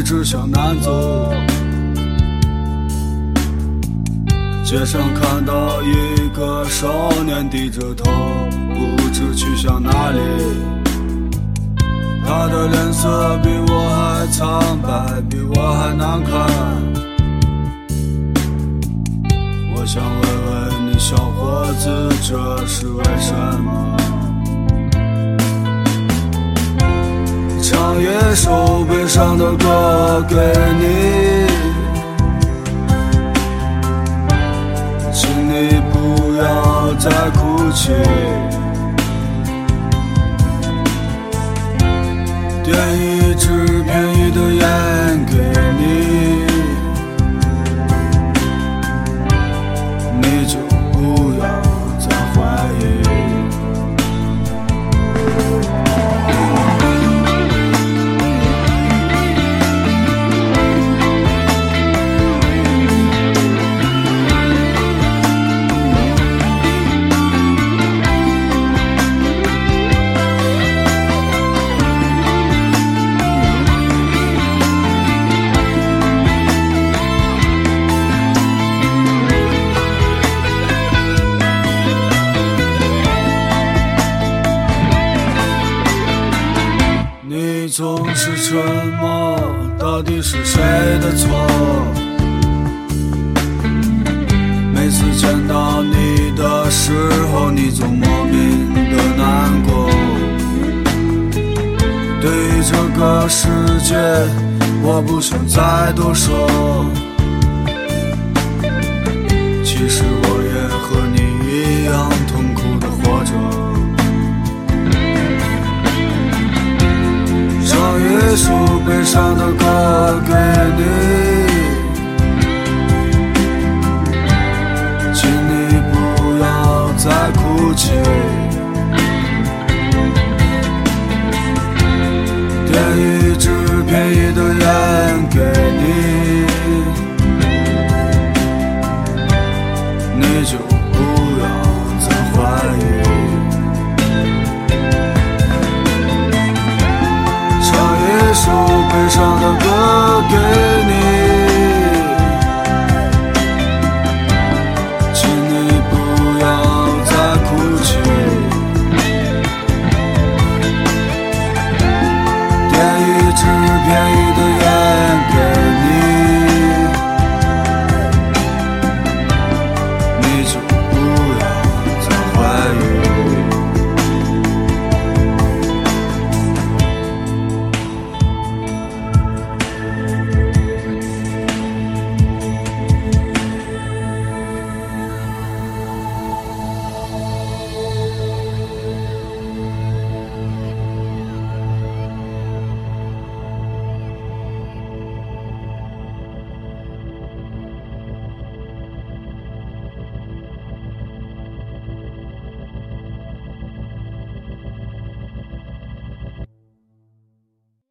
一直向南走。街上看到一个少年低着头，不知去向哪里。他的脸色比我还苍白，比我还难看。我想问问你，小伙子，这是为什么？唱一首悲伤的歌给你，请你不要再哭泣。总是沉默，到底是谁的错？每次见到你的时候，你总莫名的难过。对于这个世界，我不想再多说。其实我唱一首悲伤的歌唱的歌给你，请你不要再哭泣。点一支便宜